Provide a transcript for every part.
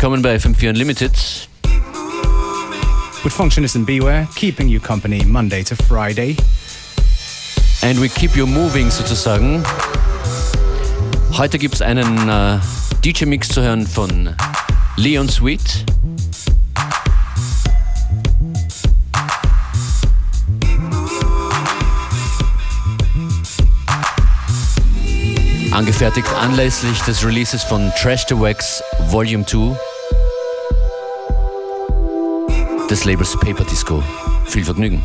Willkommen bei FM4 Unlimited. With Functionist and Beware, keeping you company Monday to Friday. And we keep you moving sozusagen. Heute gibt es einen äh, DJ-Mix zu hören von Leon Sweet. Angefertigt anlässlich des Releases von Trash to Wax Volume 2 des Labels Paper Disco. Viel Vergnügen.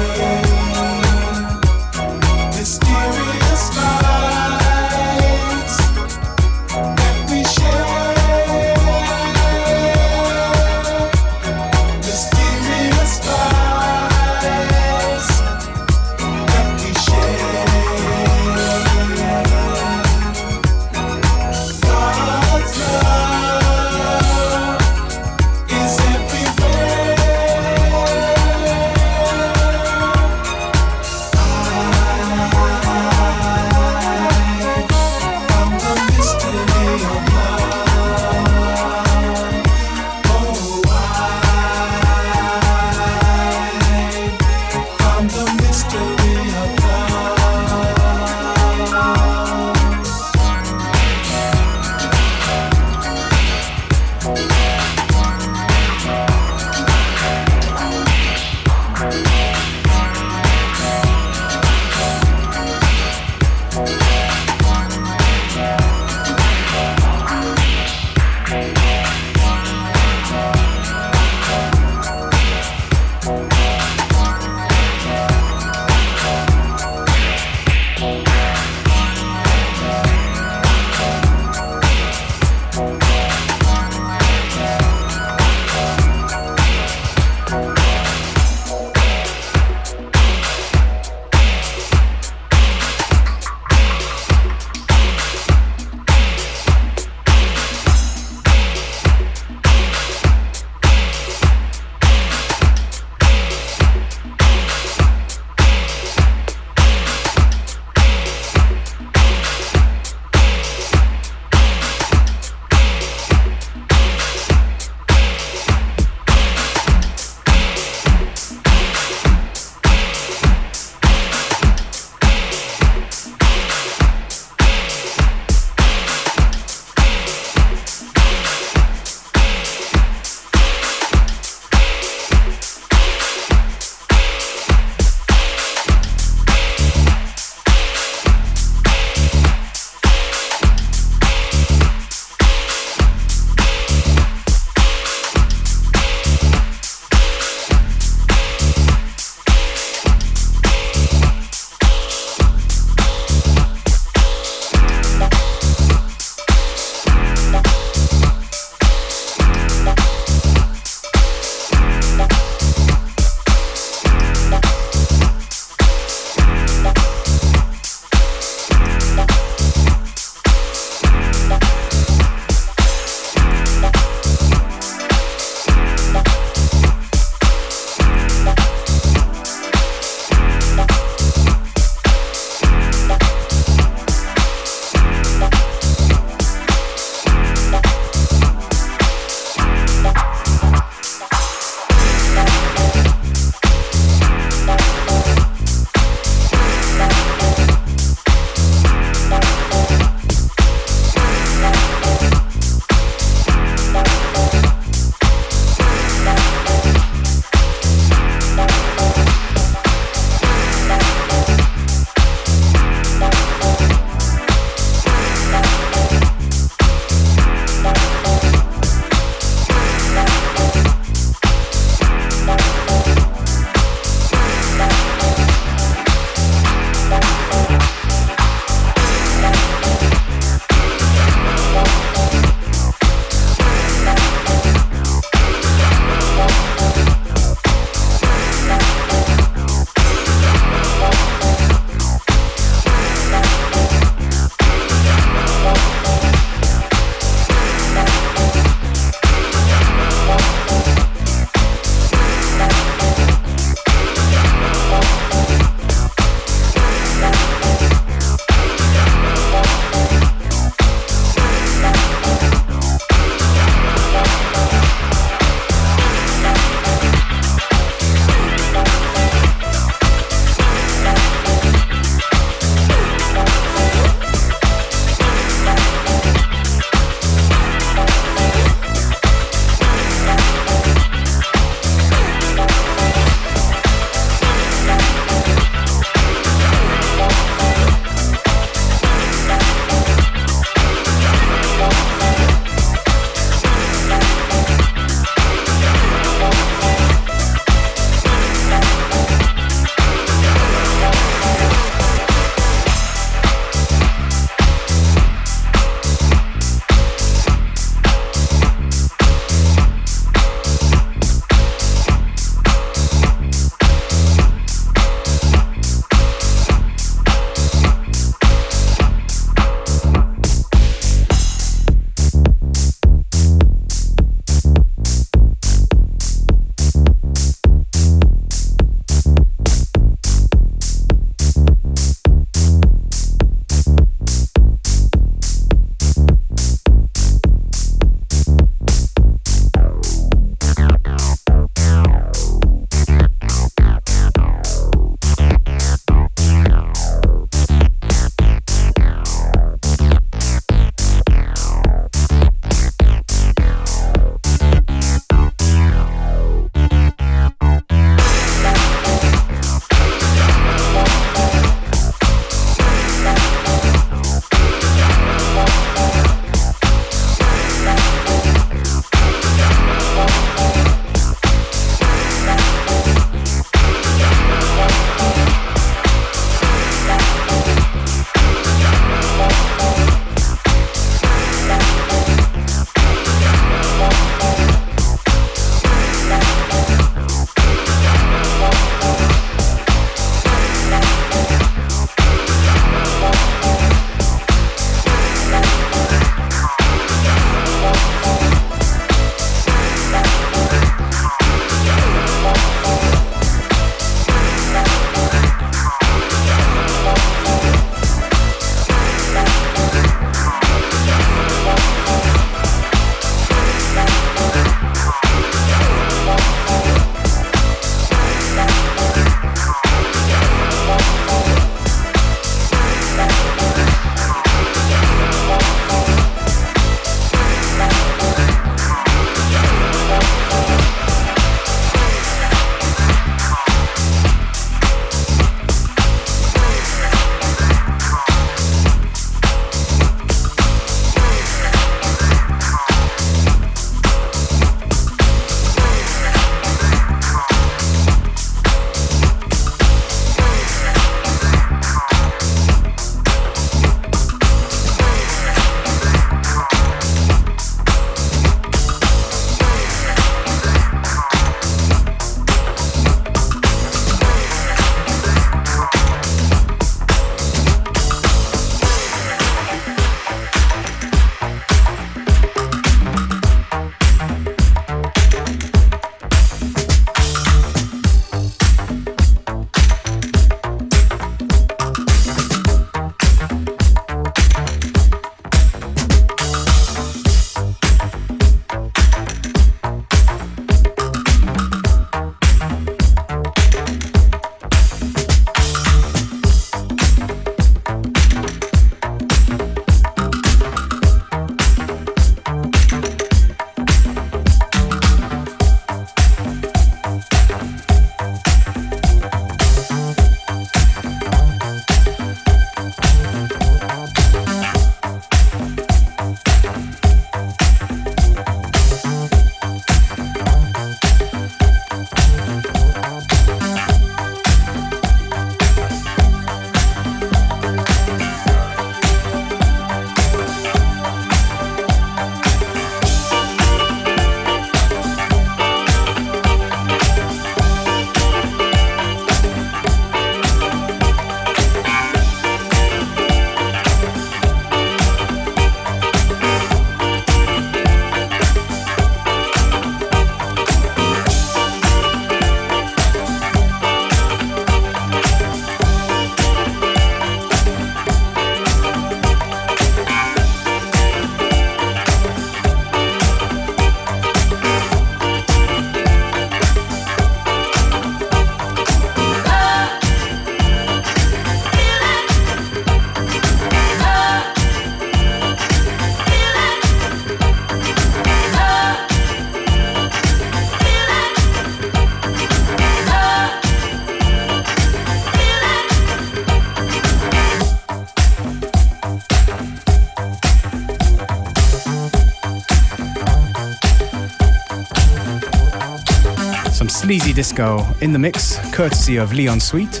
Disco in the mix, courtesy of Leon Sweet.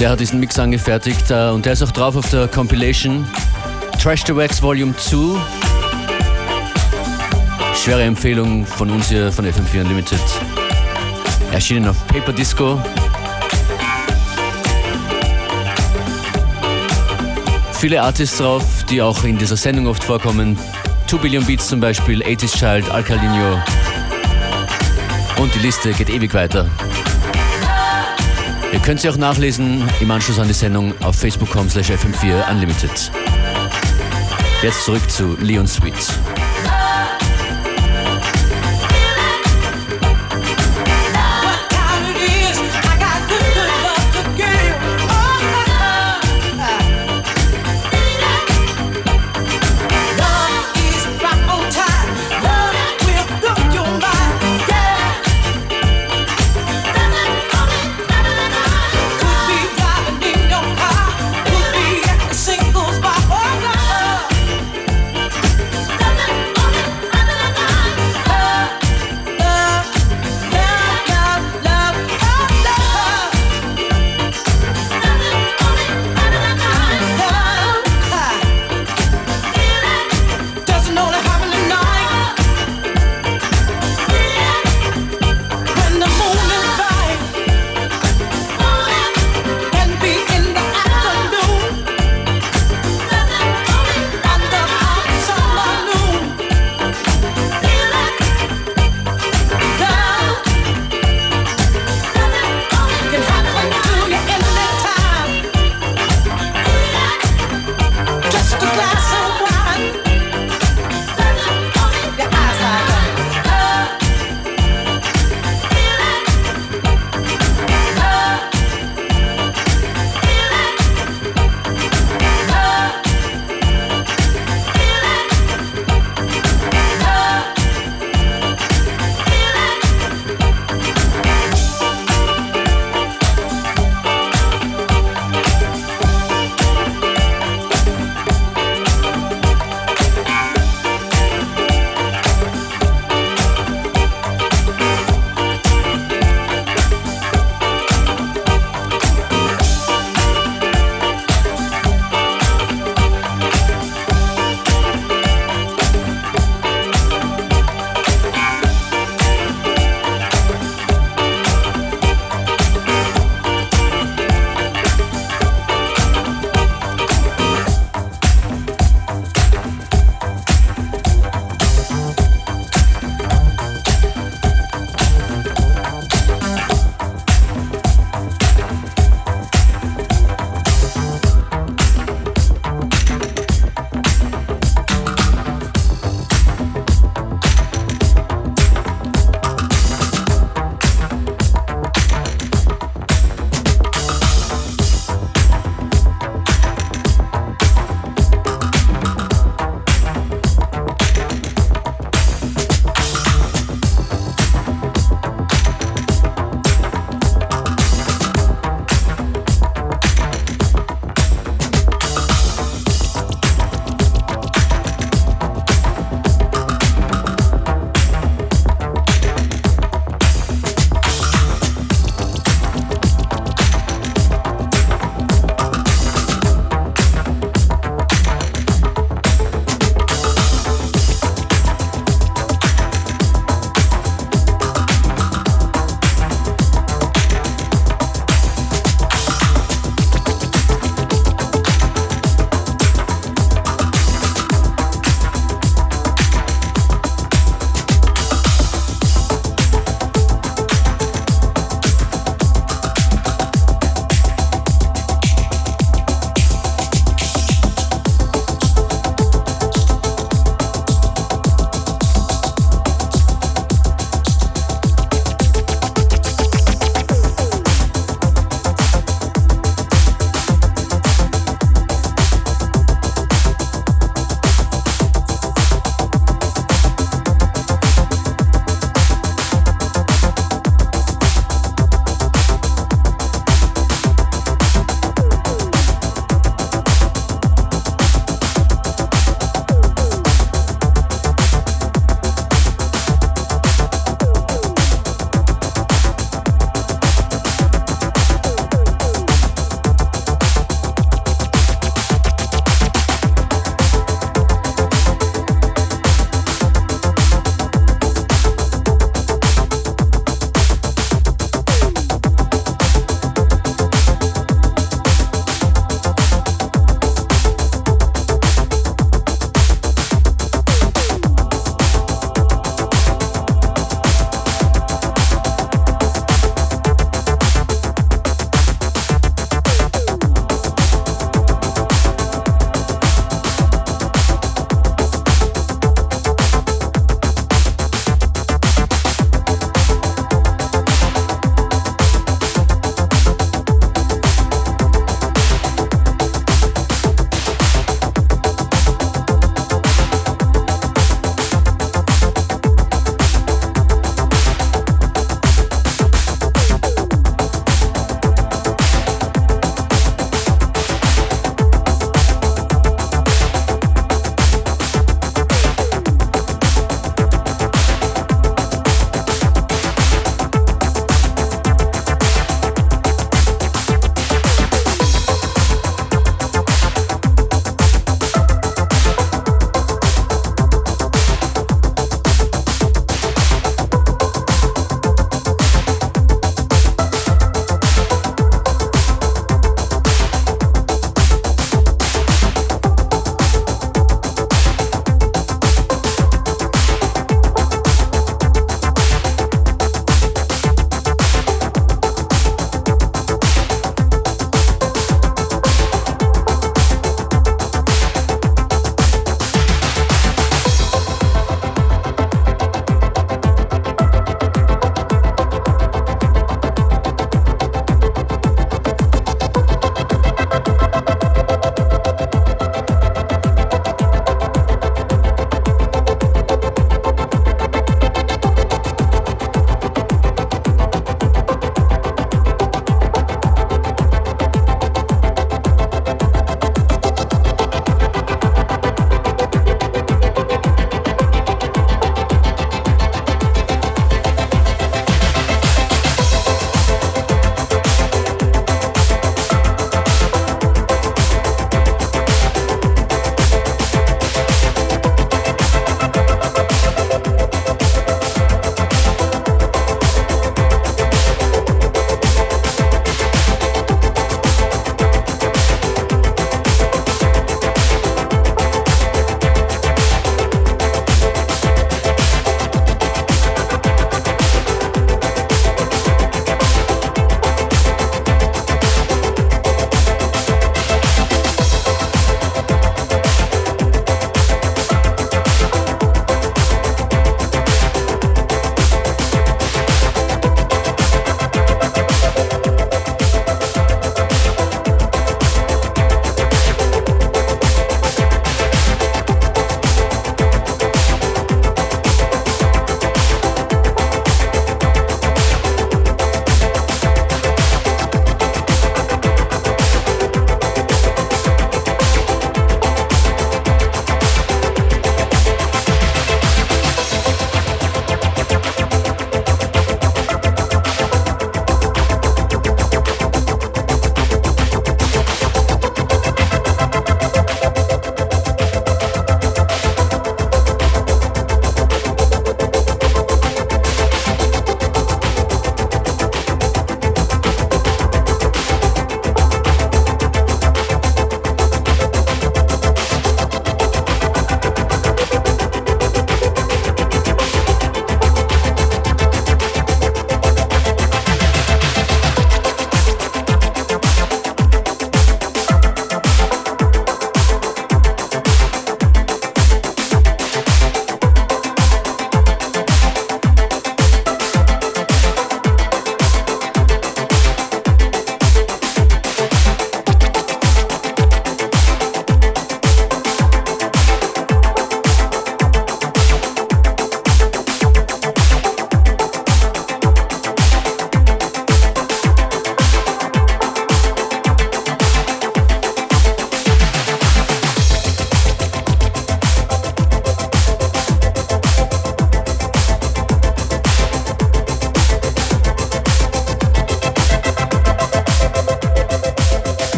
Der hat diesen Mix angefertigt äh, und der ist auch drauf auf der Compilation Trash the Wax Volume 2. Schwere Empfehlung von uns hier von FM4 Unlimited. Erschienen auf Paper Disco. Viele Artists drauf, die auch in dieser Sendung oft vorkommen. 2 Billion Beats zum Beispiel, 80s Child, Alcalinho. Und die Liste geht ewig weiter. Ihr könnt sie auch nachlesen im Anschluss an die Sendung auf facebook.com slash fm4 unlimited. Jetzt zurück zu Leon Sweet.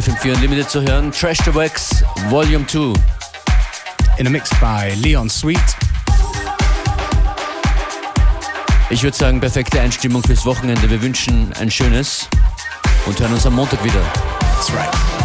FM4 Unlimited zu hören, Trash the Wax Volume 2. In a mix by Leon Sweet. Ich würde sagen, perfekte Einstimmung fürs Wochenende. Wir wünschen ein schönes und hören uns am Montag wieder. That's right.